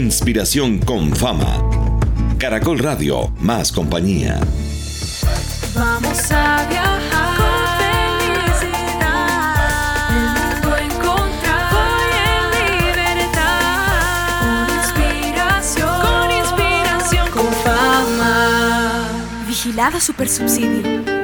Inspiración con fama. Caracol Radio, más compañía. Vamos a viajar con felicidad.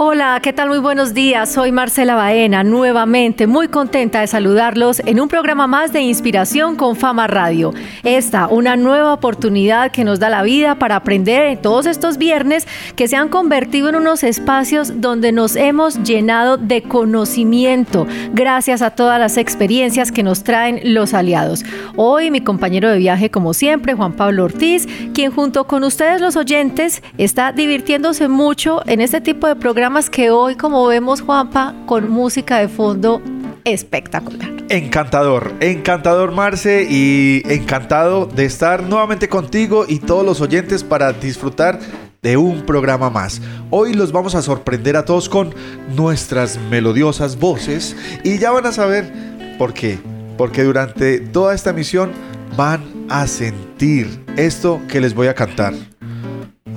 Hola, ¿qué tal? Muy buenos días. Soy Marcela Baena, nuevamente muy contenta de saludarlos en un programa más de Inspiración con Fama Radio. Esta, una nueva oportunidad que nos da la vida para aprender en todos estos viernes que se han convertido en unos espacios donde nos hemos llenado de conocimiento gracias a todas las experiencias que nos traen los aliados. Hoy mi compañero de viaje, como siempre, Juan Pablo Ortiz, quien junto con ustedes los oyentes está divirtiéndose mucho en este tipo de programas que hoy, como vemos, Juanpa, con música de fondo espectacular. Encantador, encantador Marce y encantado de estar nuevamente contigo y todos los oyentes para disfrutar de un programa más. Hoy los vamos a sorprender a todos con nuestras melodiosas voces y ya van a saber por qué. Porque durante toda esta misión van a sentir esto que les voy a cantar.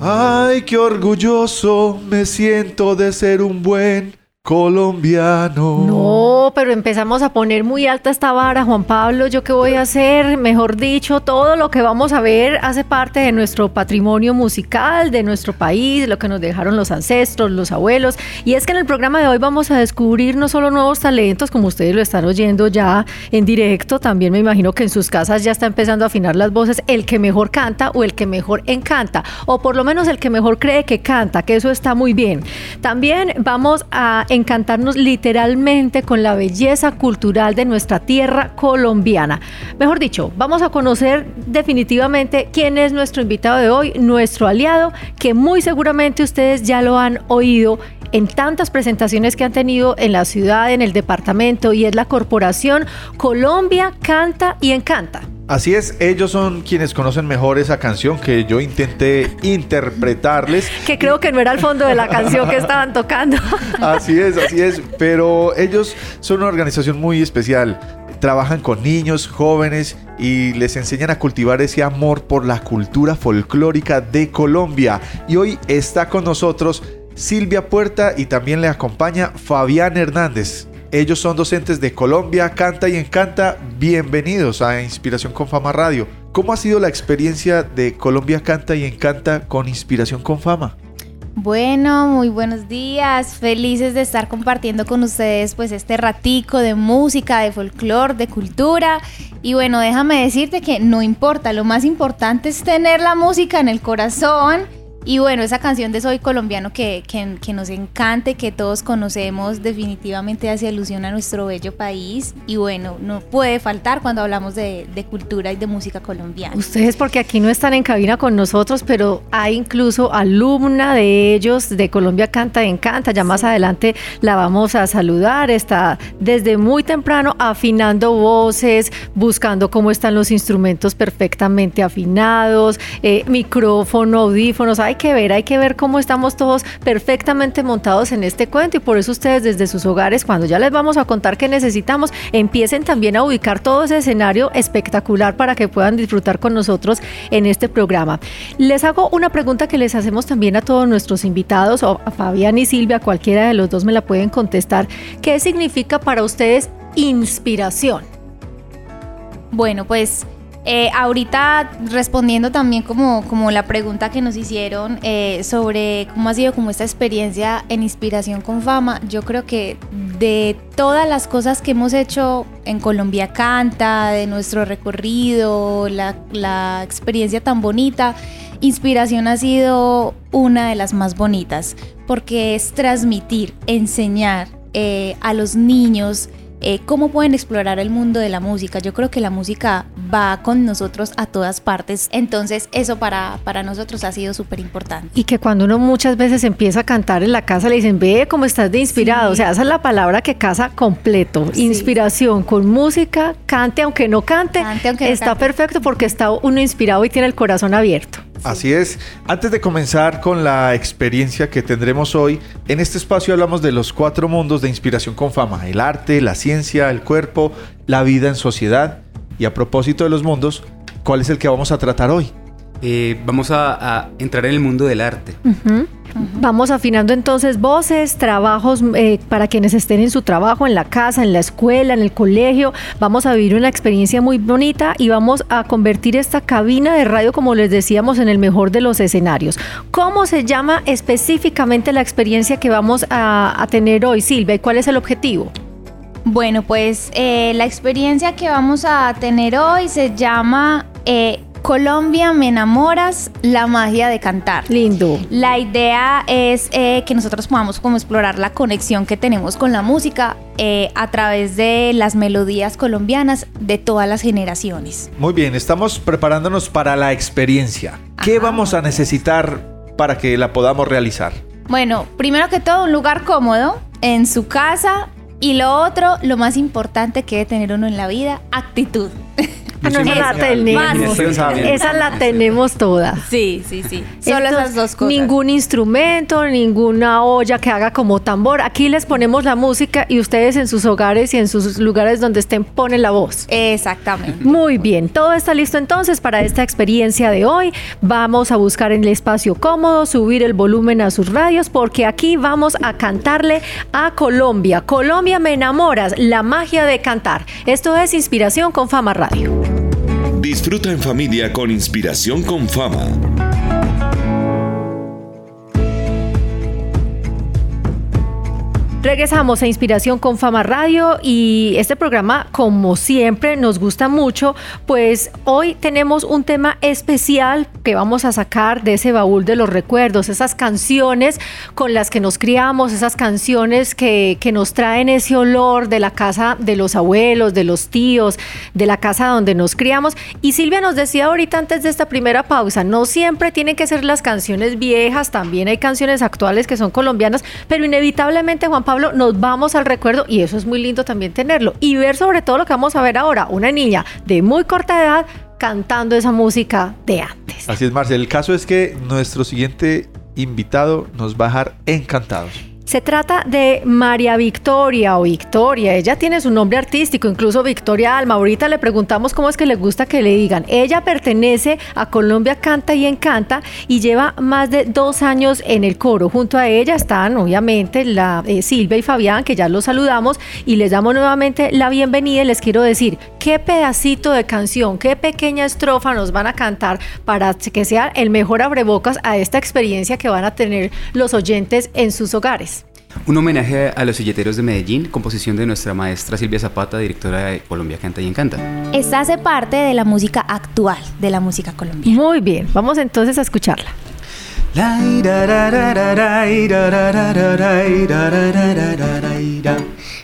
Ay, qué orgulloso me siento de ser un buen colombiano. No, pero empezamos a poner muy alta esta vara, Juan Pablo. ¿Yo qué voy a hacer? Mejor dicho, todo lo que vamos a ver hace parte de nuestro patrimonio musical, de nuestro país, lo que nos dejaron los ancestros, los abuelos. Y es que en el programa de hoy vamos a descubrir no solo nuevos talentos, como ustedes lo están oyendo ya en directo, también me imagino que en sus casas ya está empezando a afinar las voces el que mejor canta o el que mejor encanta, o por lo menos el que mejor cree que canta, que eso está muy bien. También vamos a encantarnos literalmente con la belleza cultural de nuestra tierra colombiana. Mejor dicho, vamos a conocer definitivamente quién es nuestro invitado de hoy, nuestro aliado, que muy seguramente ustedes ya lo han oído en tantas presentaciones que han tenido en la ciudad, en el departamento, y es la corporación Colombia Canta y Encanta. Así es, ellos son quienes conocen mejor esa canción que yo intenté interpretarles. Que creo que no era el fondo de la canción que estaban tocando. Así es, así es, pero ellos son una organización muy especial. Trabajan con niños, jóvenes y les enseñan a cultivar ese amor por la cultura folclórica de Colombia. Y hoy está con nosotros Silvia Puerta y también le acompaña Fabián Hernández. Ellos son docentes de Colombia, Canta y Encanta. Bienvenidos a Inspiración con Fama Radio. ¿Cómo ha sido la experiencia de Colombia Canta y Encanta con Inspiración con Fama? Bueno, muy buenos días. Felices de estar compartiendo con ustedes pues este ratico de música, de folclore, de cultura. Y bueno, déjame decirte que no importa, lo más importante es tener la música en el corazón y bueno, esa canción de Soy Colombiano que, que, nos encante, que todos conocemos, definitivamente hace alusión a nuestro bello país. Y bueno, no puede faltar cuando hablamos de, de, cultura y de música colombiana. Ustedes, porque aquí no están en cabina con nosotros, pero hay incluso alumna de ellos de Colombia Canta y Encanta. Ya más adelante la vamos a saludar. Está desde muy temprano afinando voces, buscando cómo están los instrumentos perfectamente afinados, eh, micrófono, audífonos. Hay hay que ver, hay que ver cómo estamos todos perfectamente montados en este cuento y por eso ustedes desde sus hogares, cuando ya les vamos a contar qué necesitamos, empiecen también a ubicar todo ese escenario espectacular para que puedan disfrutar con nosotros en este programa. Les hago una pregunta que les hacemos también a todos nuestros invitados, o a Fabián y Silvia, cualquiera de los dos me la pueden contestar. ¿Qué significa para ustedes inspiración? Bueno, pues eh, ahorita respondiendo también como, como la pregunta que nos hicieron eh, sobre cómo ha sido como esta experiencia en inspiración con fama, yo creo que de todas las cosas que hemos hecho en Colombia Canta, de nuestro recorrido, la, la experiencia tan bonita, inspiración ha sido una de las más bonitas, porque es transmitir, enseñar eh, a los niños, eh, cómo pueden explorar el mundo de la música. Yo creo que la música va con nosotros a todas partes, entonces eso para, para nosotros ha sido súper importante. Y que cuando uno muchas veces empieza a cantar en la casa le dicen, ve cómo estás de inspirado, o sea, esa es la palabra que casa completo, inspiración con música, cante aunque no cante, está perfecto porque está uno inspirado y tiene el corazón abierto. Así es. Antes de comenzar con la experiencia que tendremos hoy, en este espacio hablamos de los cuatro mundos de inspiración con fama, el arte, la ciencia, el cuerpo, la vida en sociedad. Y a propósito de los mundos, ¿cuál es el que vamos a tratar hoy? Eh, vamos a, a entrar en el mundo del arte. Vamos afinando entonces voces, trabajos eh, para quienes estén en su trabajo, en la casa, en la escuela, en el colegio. Vamos a vivir una experiencia muy bonita y vamos a convertir esta cabina de radio, como les decíamos, en el mejor de los escenarios. ¿Cómo se llama específicamente la experiencia que vamos a, a tener hoy, Silvia? ¿Y cuál es el objetivo? Bueno, pues eh, la experiencia que vamos a tener hoy se llama eh, Colombia me enamoras, la magia de cantar. Lindo. La idea es eh, que nosotros podamos como explorar la conexión que tenemos con la música eh, a través de las melodías colombianas de todas las generaciones. Muy bien, estamos preparándonos para la experiencia. ¿Qué Ajá. vamos a necesitar para que la podamos realizar? Bueno, primero que todo, un lugar cómodo en su casa. Y lo otro, lo más importante que debe tener uno en la vida, actitud. Ah, no, esa la tenemos. Esa la tenemos toda. Sí, sí, sí. Solo Entonces, esas dos cosas. Ningún instrumento, ninguna olla que haga como tambor. Aquí les ponemos la música y ustedes en sus hogares y en sus lugares donde estén ponen la voz. Exactamente. Muy bien, todo está listo entonces para esta experiencia de hoy. Vamos a buscar el espacio cómodo, subir el volumen a sus radios porque aquí vamos a cantarle a Colombia. Colombia me enamoras, la magia de cantar. Esto es Inspiración con Fama Radio. Disfruta en familia con inspiración con fama. Regresamos a Inspiración con Fama Radio y este programa, como siempre, nos gusta mucho, pues hoy tenemos un tema especial que vamos a sacar de ese baúl de los recuerdos, esas canciones con las que nos criamos, esas canciones que, que nos traen ese olor de la casa de los abuelos, de los tíos, de la casa donde nos criamos. Y Silvia nos decía ahorita antes de esta primera pausa, no siempre tienen que ser las canciones viejas, también hay canciones actuales que son colombianas, pero inevitablemente Juan Pablo nos vamos al recuerdo y eso es muy lindo también tenerlo y ver sobre todo lo que vamos a ver ahora, una niña de muy corta edad cantando esa música de antes. Así es, Marcel. El caso es que nuestro siguiente invitado nos va a dejar encantados. Se trata de María Victoria o Victoria. Ella tiene su nombre artístico, incluso Victoria Alma. Ahorita le preguntamos cómo es que le gusta que le digan. Ella pertenece a Colombia Canta y Encanta y lleva más de dos años en el coro. Junto a ella están, obviamente, la eh, Silvia y Fabián, que ya los saludamos y les damos nuevamente la bienvenida. Y les quiero decir qué pedacito de canción, qué pequeña estrofa nos van a cantar para que sea el mejor abrebocas a esta experiencia que van a tener los oyentes en sus hogares. Un homenaje a los silleteros de Medellín, composición de nuestra maestra Silvia Zapata, directora de Colombia Canta y Encanta. Esta hace parte de la música actual, de la música colombiana. Muy bien, vamos entonces a escucharla.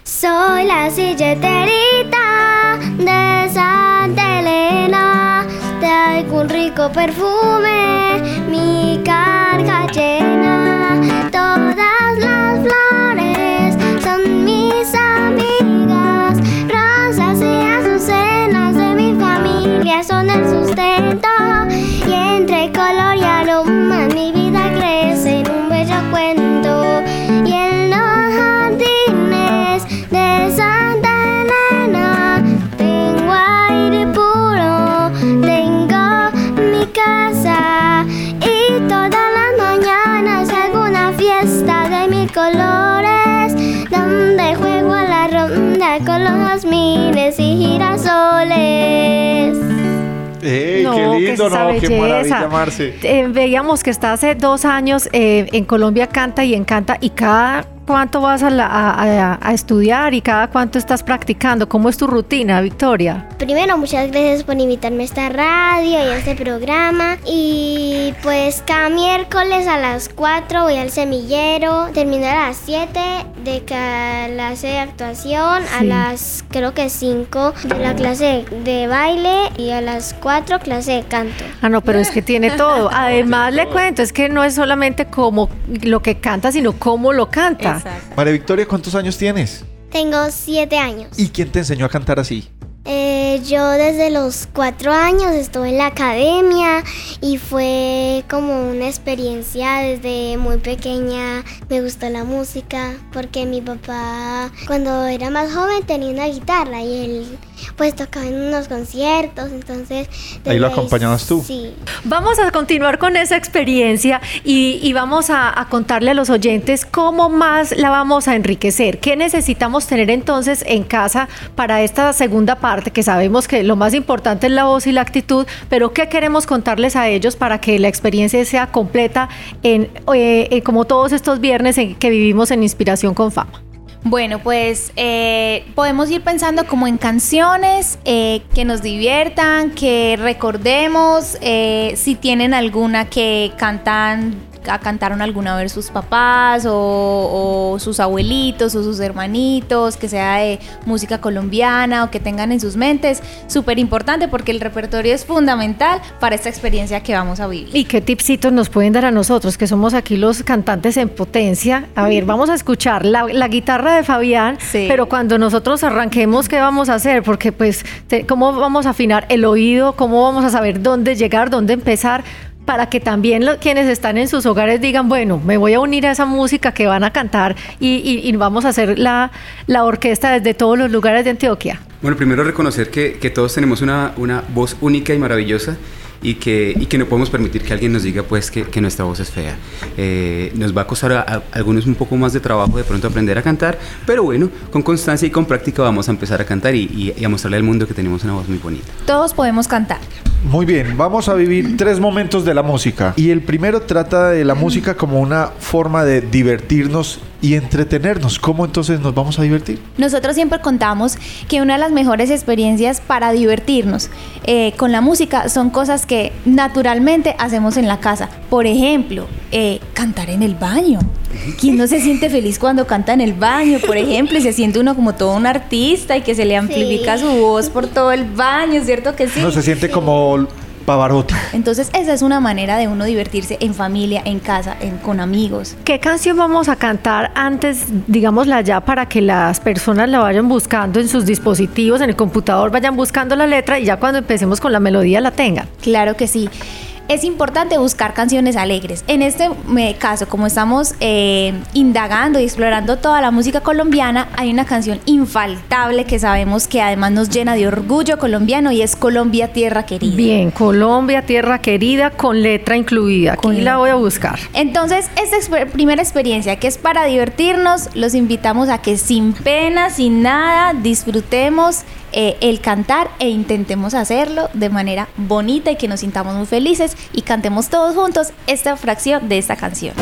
Soy la silleterita de Santa Elena. Traigo un rico perfume, mi carga girasoles. ¡Ey, No, qué que lindo! esa ¡No, qué belleza. maravilla, Marce! Eh, veíamos que está hace dos años eh, en Colombia Canta y Encanta y cada cuánto vas a, la- a- estudiar y cada cuánto estás practicando. ¿Cómo es tu rutina, Victoria? Primero, muchas gracias por invitarme a esta radio y a este programa. Y pues cada miércoles a las 4 voy al semillero. Termino a las 7 de clase de actuación, a las creo que 5 de la clase de baile y a las 4 clase de canto. Ah, no, pero es que tiene todo. Además, le cuento, es que no es solamente como lo que canta, sino cómo lo canta. María Victoria, ¿cuántos años tienes? Tengo 7 años. ¿Y quién te enseñó a cantar así? Eh, yo desde los cuatro años estuve en la academia y fue como una experiencia desde muy pequeña. Me gustó la música porque mi papá cuando era más joven tenía una guitarra y él pues tocaba en unos conciertos, entonces... Ahí lo acompañabas tú. Sí. Vamos a continuar con esa experiencia y, y vamos a, a contarle a los oyentes cómo más la vamos a enriquecer. ¿Qué necesitamos tener entonces en casa para esta segunda parte? Que sabemos que lo más importante es la voz y la actitud, pero ¿qué queremos contarles a ellos para que la experiencia sea completa en, eh, eh, como todos estos viernes en que vivimos en Inspiración con Fama? Bueno, pues eh, podemos ir pensando como en canciones eh, que nos diviertan, que recordemos, eh, si tienen alguna que cantan, cantaron alguna vez sus papás o, o sus abuelitos o sus hermanitos, que sea de música colombiana o que tengan en sus mentes, súper importante porque el repertorio es fundamental para esta experiencia que vamos a vivir. ¿Y qué tipsitos nos pueden dar a nosotros, que somos aquí los cantantes en potencia? A ver, vamos a escuchar la, la guitarra de Fabián, Sí. pero cuando nosotros arranquemos, ¿qué vamos a hacer? Porque pues, ¿cómo vamos a afinar el oído? ¿Cómo vamos a saber dónde llegar, dónde empezar? Para que también lo- quienes están en sus hogares digan, bueno, me voy a unir a esa música que van a cantar y, y- y vamos a hacer la, la orquesta desde todos los lugares de Antioquia. Bueno, primero reconocer que, que todos tenemos una, una voz única y maravillosa y que, y que no podemos permitir que alguien nos diga pues que, que nuestra voz es fea. Eh, nos va a costar a, a algunos un poco más de trabajo de pronto aprender a cantar, pero bueno, con constancia y con práctica vamos a empezar a cantar y, y- y a mostrarle al mundo que tenemos una voz muy bonita. Todos podemos cantar. Muy bien, vamos a vivir tres momentos de la música. Y el primero trata de la música como una forma de divertirnos y entretenernos. ¿Cómo entonces nos vamos a divertir? Nosotros siempre contamos que una de las mejores experiencias para divertirnos eh, con la música son cosas que naturalmente hacemos en la casa. Por ejemplo, eh, cantar en el baño. ¿Quién no se siente feliz cuando canta en el baño, por ejemplo, y se siente uno como todo un artista y que se le amplifica Sí. su voz por todo el baño, ¿cierto que sí? No se siente como Pavarotti. Entonces esa es una manera de uno divertirse en familia, en casa, en- con amigos. ¿Qué canción vamos a cantar antes, digámosla ya, para que las personas la vayan buscando en sus dispositivos, en el computador, vayan buscando la letra y ya cuando empecemos con la melodía la tengan? Claro que sí. Es importante buscar canciones alegres. En este caso, como estamos eh, indagando y explorando toda la música colombiana, hay una canción infaltable que sabemos que además nos llena de orgullo colombiano y es Colombia Tierra Querida. Bien, Colombia, tierra querida, con letra incluida. Aquí la voy a buscar. Entonces, esta exper- primera experiencia que es para divertirnos, los invitamos a que sin pena, sin nada, disfrutemos eh, el cantar e intentemos hacerlo de manera bonita y que nos sintamos muy felices y cantemos todos juntos esta fracción de esta canción.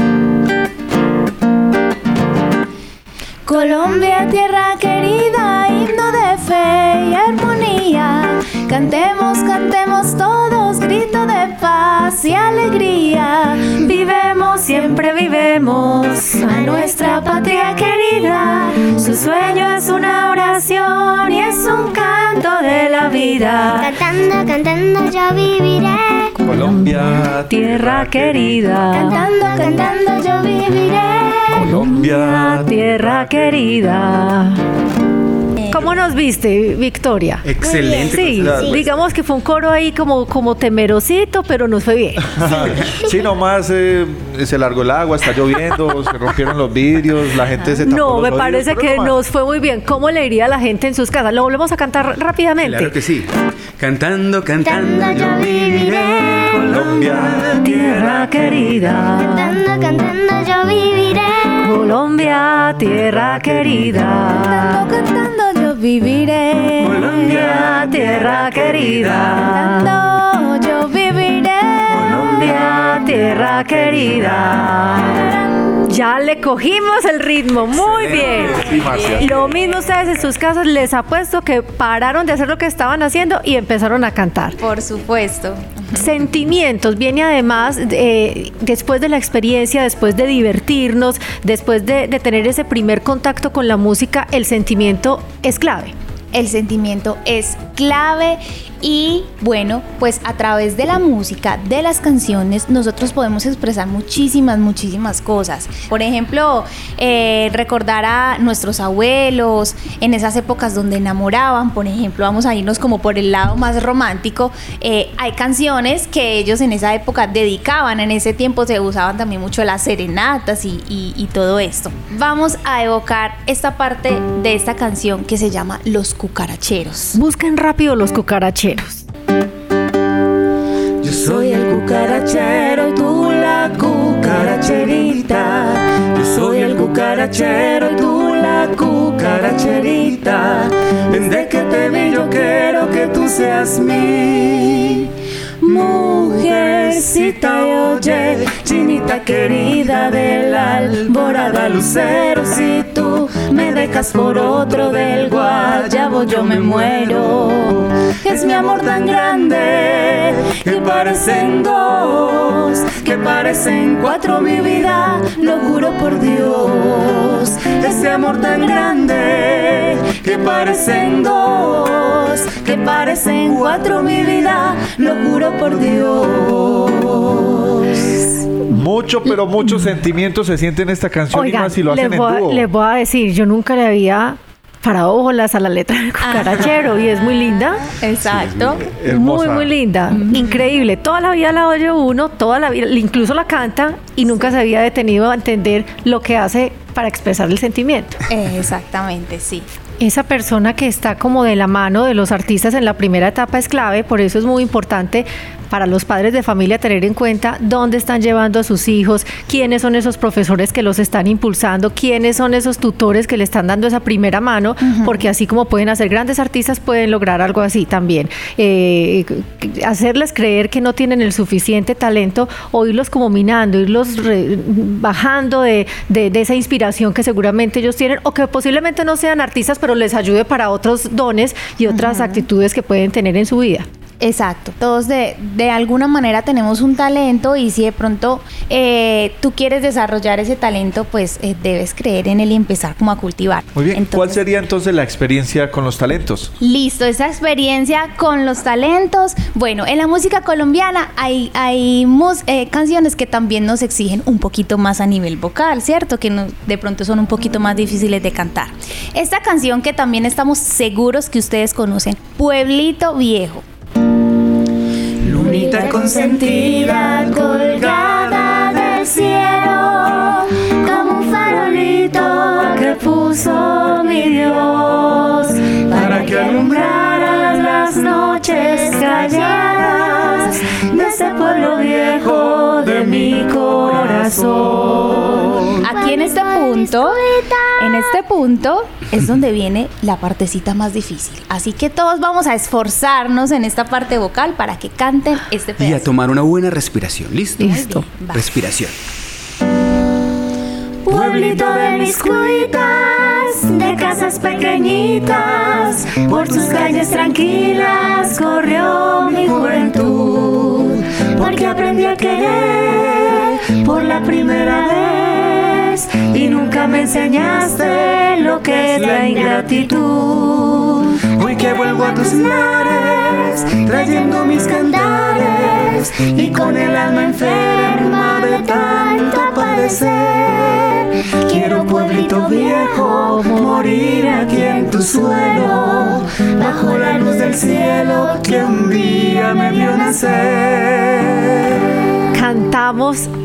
Colombia, tierra querida, himno de fe y armonía. Cantemos, cantemos todos, grito de paz y alegría. Vivemos, siempre vivemos a nuestra patria querida. Su sueño es una oración y es un canto de la vida. Cantando, cantando yo viviré. Colombia, Tierra querida, Cantando, cantando yo viviré. Colombia, tierra querida. ¿Cómo nos viste, Victoria? Excelente. Sí, Sí. digamos que fue un coro ahí como, como temerosito, pero nos fue bien. Sí, nomás eh, se largó el agua, está lloviendo, se rompieron los vidrios, la gente se tapó No, los me parece que nomás. nos fue muy bien. ¿Cómo le iría a la gente en sus casas? Lo volvemos a cantar rápidamente. Claro que sí. Cantando, cantando, Cantando yo viviré. Colombia, Tierra querida, Cantando, cantando yo viviré. Colombia, tierra querida. Cantando, cantando yo viviré. Colombia, tierra querida. Cantando yo viviré. Tierra querida. Ya le cogimos el ritmo, muy bien. Sí. Lo mismo ustedes en sus casas, les apuesto que pararon de hacer lo que estaban haciendo y empezaron a cantar. Por supuesto. Sentimientos, viene además eh, después de la experiencia, después de divertirnos, después de, de tener ese primer contacto con la música, el sentimiento es clave. El sentimiento es clave y bueno, pues a través de la música, de las canciones, nosotros podemos expresar muchísimas, muchísimas cosas. Por ejemplo, eh, recordar a nuestros abuelos en esas épocas donde enamoraban, por ejemplo, vamos a irnos como por el lado más romántico. eh, hay canciones que ellos en esa época dedicaban, en ese tiempo se usaban también mucho las serenatas y, y- y todo esto. Vamos a evocar esta parte de esta canción que se llama Los Cucaracheros. Busquen rápido los cucaracheros. Yo soy el cucarachero y tú la cucaracherita. Yo soy el cucarachero y tú la cucaracherita. Desde que te vi yo quiero que tú seas mi mujercita. Oye, chinita querida de la alborada lucero, si tú me dejas por otro del guayabo yo me muero. Es mi amor tan grande que parecen dos, que parecen cuatro mi vida, lo juro por Dios. Ese amor tan grande que parecen dos, que parecen cuatro mi vida, lo juro por Dios. Mucho, pero muchos sentimientos se sienten en esta canción y más si lo hacen les, en voy, a- dúo. les voy a decir, yo nunca le había parado bolas a la letra del cucarachero y es muy linda. Exacto. Muy, muy linda. Increíble. Toda la vida la oye uno, toda la vida, incluso la canta y nunca se había detenido a entender lo que hace para expresar el sentimiento. Exactamente, sí. Esa persona que está como de la mano de los artistas en la primera etapa es clave, por eso es muy importante para los padres de familia tener en cuenta dónde están llevando a sus hijos, quiénes son esos profesores que los están impulsando, quiénes son esos tutores que le están dando esa primera mano, porque así como pueden hacer grandes artistas, pueden lograr algo así también. Eh, hacerles creer que no tienen el suficiente talento o irlos como minando, irlos re- bajando de, de- de esa inspiración que seguramente ellos tienen o que posiblemente no sean artistas, pero les ayude para otros dones y otras actitudes que pueden tener en su vida. Exacto. Todos de, de alguna manera tenemos un talento y si de pronto eh, tú quieres desarrollar ese talento, pues eh, debes creer en él y empezar como a cultivar. Muy bien, ¿cuál sería entonces la experiencia con los talentos? Listo, esa experiencia con los talentos. Bueno, en la música colombiana hay, hay mus- eh, canciones que también nos exigen un poquito más a nivel vocal, ¿cierto? Que no- de pronto son un poquito más difíciles de cantar. Esta canción que también estamos seguros que ustedes conocen, Pueblito Viejo. Lunita consentida colgada del cielo, como un farolito que puso mi Dios, para que alumbrara las noches calladas pueblo viejo de mi corazón. Aquí en este punto, en este punto es donde viene la partecita más difícil. Así que todos vamos a esforzarnos en esta parte vocal para que canten este Y a pedazo. tomar una buena respiración. ¿Listo? Listo. Respiración. Pueblito de mis cuitas, de casas pequeñitas, por tus calles tranquilas corrió mi juventud, porque aprendí a querer por la primera vez y nunca me enseñaste lo que es la ingratitud. Hoy que vuelvo a tus mares, trayendo mis cantares y con el alma enferma de tanto padecer. Quiero pueblito viejo, morir aquí en tu suelo, bajo la luz del cielo que un día me vio nacer.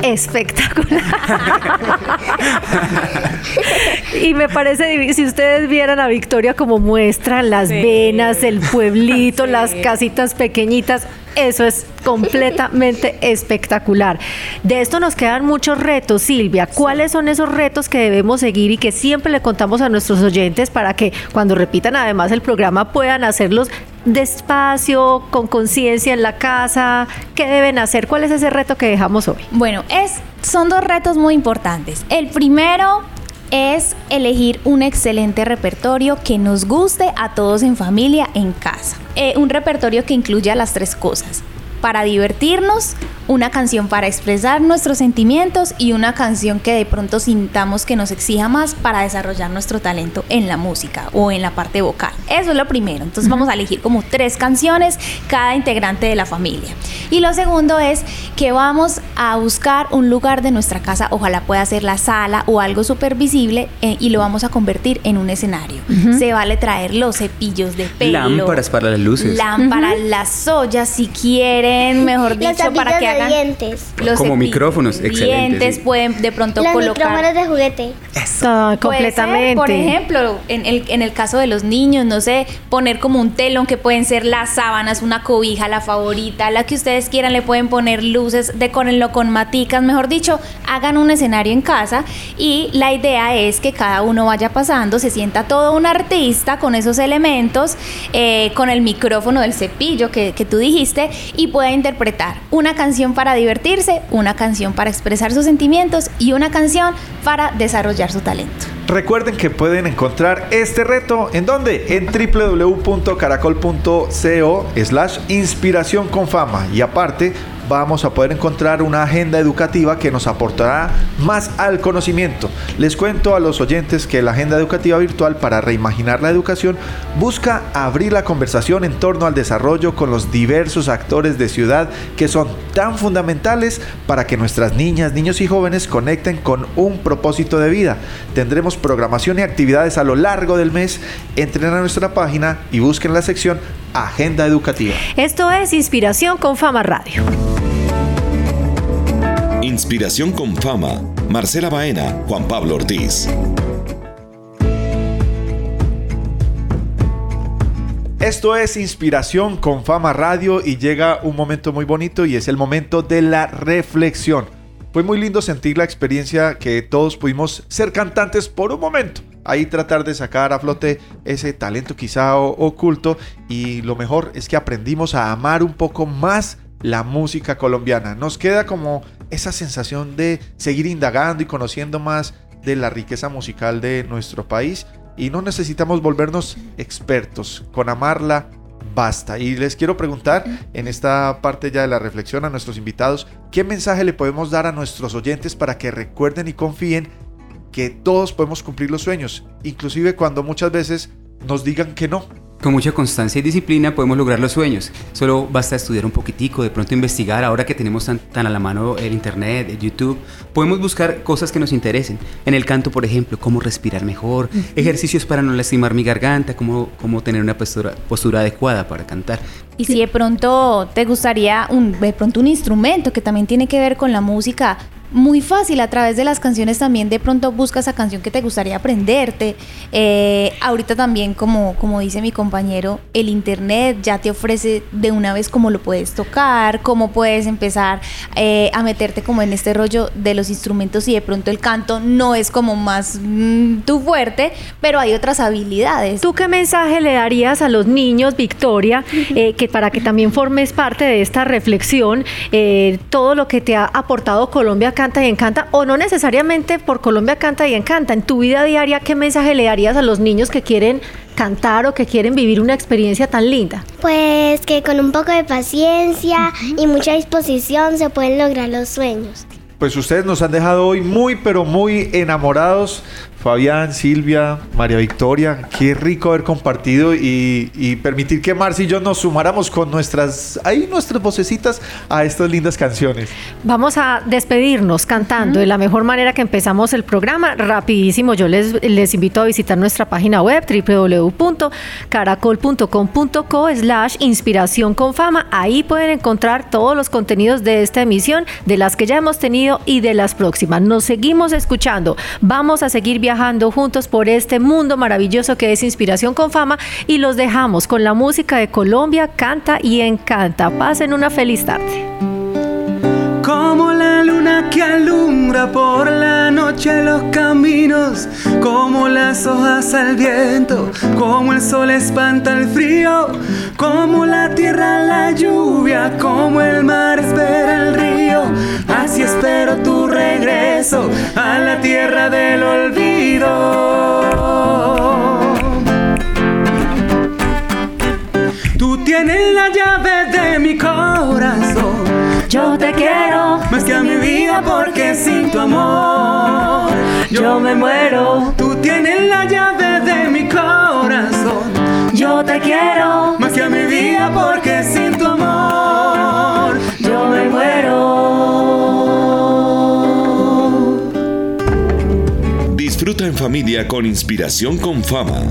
Espectacular. y me parece. Si ustedes vieran a Victoria como muestra las venas, el pueblito, las casitas pequeñitas, eso es completamente espectacular. De esto nos quedan muchos retos, Silvia. ¿Cuáles son esos retos que debemos seguir y que siempre le contamos a nuestros oyentes para que cuando repitan además el programa puedan hacerlos despacio, con conciencia en la casa? ¿Qué deben hacer? ¿Cuál es ese reto que dejamos hoy? Bueno, es, son dos retos muy importantes. El primero es elegir un excelente repertorio que nos guste a todos en familia, en casa. Eh, un repertorio que incluya las tres cosas. Para divertirnos, una canción para expresar nuestros sentimientos y una canción que de pronto sintamos que nos exija más para desarrollar nuestro talento en la música o en la parte vocal. Eso es lo primero. Entonces vamos a elegir como tres canciones cada integrante de la familia. Y lo segundo es que vamos a buscar un lugar de nuestra casa, ojalá pueda ser la sala o algo súper visible eh, y lo vamos a convertir en un escenario. Se vale traer los cepillos de pelo. Lámparas para las luces. Lámparas, las ollas si mejor Los dicho, para que de hagan dientes. los Como micrófonos, de excelente, Dientes sí. pueden de pronto Los colocar micrófonos de juguete. Ah, Puede ser, completamente. por ejemplo, en el, en el caso de los niños, no sé, poner como un telón que pueden ser las sábanas, una cobija, la favorita, la que ustedes quieran, le pueden poner luces, decorenlo con maticas, mejor dicho, hagan un escenario en casa y la idea es que cada uno vaya pasando, se sienta todo un artista con esos elementos, eh, con el micrófono del cepillo que, que tú dijiste y interpretar una canción para divertirse, una canción para expresar sus sentimientos y una canción para desarrollar su talento. Recuerden que pueden encontrar este reto en donde en www.caracol.co slash inspiración con fama y aparte vamos a poder encontrar una agenda educativa que nos aportará más al conocimiento. Les cuento a los oyentes que la agenda educativa virtual para reimaginar la educación busca abrir la conversación en torno al desarrollo con los diversos actores de ciudad que son tan fundamentales para que nuestras niñas, niños y jóvenes conecten con un propósito de vida. Tendremos programación y actividades a lo largo del mes. Entren a nuestra página y busquen la sección Agenda Educativa. Esto es Inspiración con Fama Radio. Inspiración con fama. Marcela Baena, Juan Pablo Ortiz. Esto es Inspiración con Fama Radio y llega un momento muy bonito y es el momento de la reflexión. Fue muy lindo sentir la experiencia que todos pudimos ser cantantes por un momento. Ahí tratar de sacar a flote ese talento quizá oculto y lo mejor es que aprendimos a amar un poco más la música colombiana. Nos queda como esa sensación de seguir indagando y conociendo más de la riqueza musical de nuestro país y no necesitamos volvernos expertos. Con amarla basta. Y les quiero preguntar en esta parte ya de la reflexión a nuestros invitados, ¿qué mensaje le podemos dar a nuestros oyentes para que recuerden y confíen que todos podemos cumplir los sueños, inclusive cuando muchas veces nos digan que no? Con mucha constancia y disciplina podemos lograr los sueños. Solo basta estudiar un poquitico, de pronto investigar. Ahora que tenemos tan, tan a la mano el internet, el YouTube, podemos buscar cosas que nos interesen. En el canto, por ejemplo, cómo respirar mejor, ejercicios para no lastimar mi garganta, cómo, cómo tener una postura, postura adecuada para cantar. Y si de pronto te gustaría un, de pronto un instrumento que también tiene que ver con la música, muy fácil a través de las canciones también de pronto busca esa canción que te gustaría aprenderte. Eh, ahorita también, como, como dice mi compañero, el internet ya te ofrece de una vez cómo lo puedes tocar, cómo puedes empezar eh, a meterte como en este rollo de los instrumentos y de pronto el canto no es como más mm, tu fuerte, pero hay otras habilidades. ¿Tú qué mensaje le darías a los niños, Victoria, eh, que para que también formes parte de esta reflexión, todo lo que te ha aportado Colombia Canta y Encanta, o no necesariamente por Colombia Canta y Encanta, en tu vida diaria, qué mensaje le darías a los niños que quieren cantar o que quieren vivir una experiencia tan linda? Pues que con un poco de paciencia y mucha disposición se pueden lograr los sueños. Pues ustedes nos han dejado hoy muy, pero muy enamorados. Fabián, Silvia, María Victoria, qué rico haber compartido y, y permitir que Marci y yo nos sumáramos con nuestras, ahí nuestras vocecitas a estas lindas canciones. Vamos a despedirnos cantando de la mejor manera que empezamos el programa. Rapidísimo, yo les, les invito a visitar nuestra página web www.caracol.com.co slash inspiración con fama. Ahí pueden encontrar todos los contenidos de esta emisión, de las que ya hemos tenido y de las próximas. Nos seguimos escuchando. Vamos a seguir viajando juntos por este mundo maravilloso que es Inspiración con Fama y los dejamos con la música de Colombia, canta y encanta. Pasen una feliz tarde. Como la luna que alumbra por la noche los caminos, como las hojas al viento, como el sol espanta el frío, como la tierra la lluvia, como el mar espera el río, espero tu regreso a la tierra del olvido. Tú tienes la llave de mi corazón. Yo te quiero vida porque sin tu amor yo me muero. Tú tienes la llave de mi corazón. Yo te quiero más que a mi vida porque sin tu amor yo me muero. En familia con inspiración con fama.